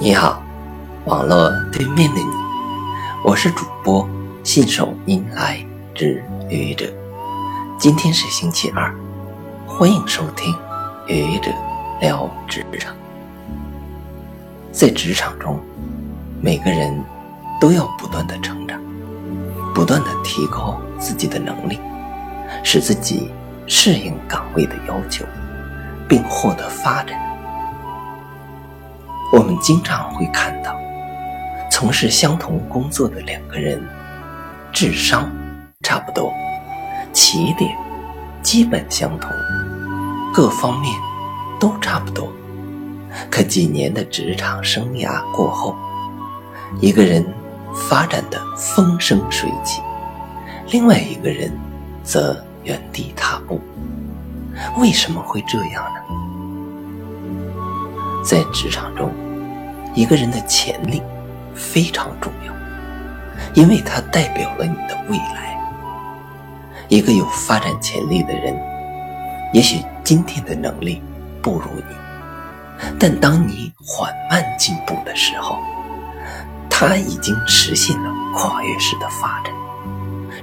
你好，网络对面的你，我是主播信手拈来之愚者。今天是星期二，欢迎收听愚者聊职场。在职场中，每个人都要不断的成长，不断的提高自己的能力，使自己适应岗位的要求，并获得发展。我们经常会看到，从事相同工作的两个人，智商差不多，起点基本相同，各方面都差不多。可几年的职场生涯过后，一个人发展的风生水起，另外一个人则原地踏步。为什么会这样呢？在职场中。一个人的潜力非常重要，因为它代表了你的未来。一个有发展潜力的人，也许今天的能力不如你，但当你缓慢进步的时候，他已经实现了跨越式的发展。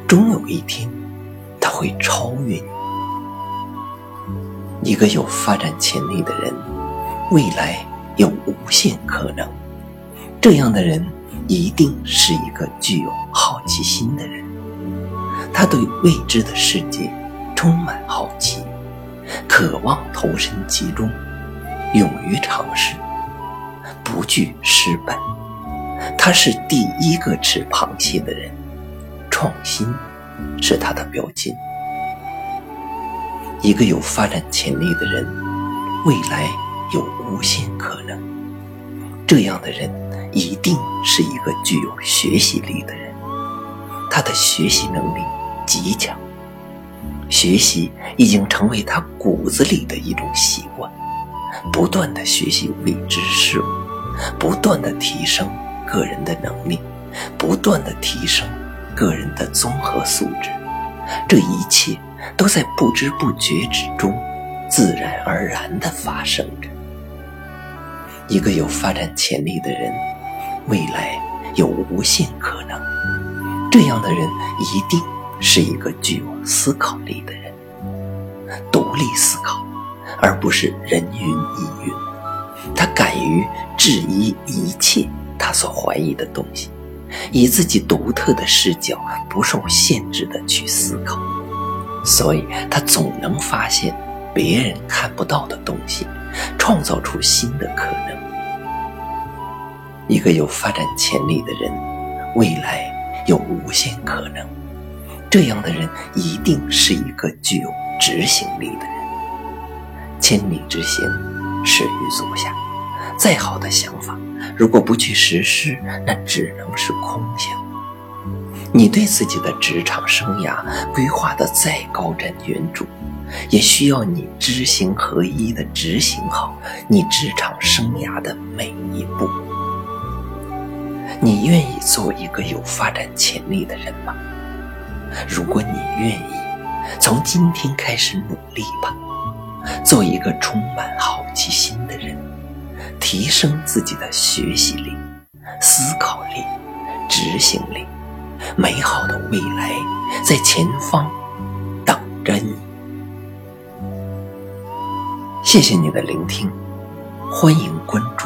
终有一天，他会超越你。一个有发展潜力的人，未来。有无限可能，这样的人一定是一个具有好奇心的人。他对未知的世界充满好奇，渴望投身其中，勇于尝试，不惧失败。他是第一个吃螃蟹的人，创新是他的标签。一个有发展潜力的人，未来。有无限可能，这样的人一定是一个具有学习力的人。他的学习能力极强，学习已经成为他骨子里的一种习惯，不断的学习未知事物，不断的提升个人的能力，不断的提升个人的综合素质。这一切都在不知不觉之中，自然而然的发生着。一个有发展潜力的人，未来有无限可能。这样的人一定是一个具有思考力的人，独立思考，而不是人云亦云。他敢于质疑一切他所怀疑的东西，以自己独特的视角，不受限制的去思考，所以他总能发现别人看不到的东西，创造出新的可能。一个有发展潜力的人，未来有无限可能。这样的人一定是一个具有执行力的人。千里之行，始于足下。再好的想法，如果不去实施，那只能是空想。你对自己的职场生涯规划的再高瞻远瞩，也需要你知行合一的执行好你职场生涯的每一步。你愿意做一个有发展潜力的人吗？如果你愿意，从今天开始努力吧，做一个充满好奇心的人，提升自己的学习力、思考力、执行力，美好的未来在前方等着你。谢谢你的聆听，欢迎关注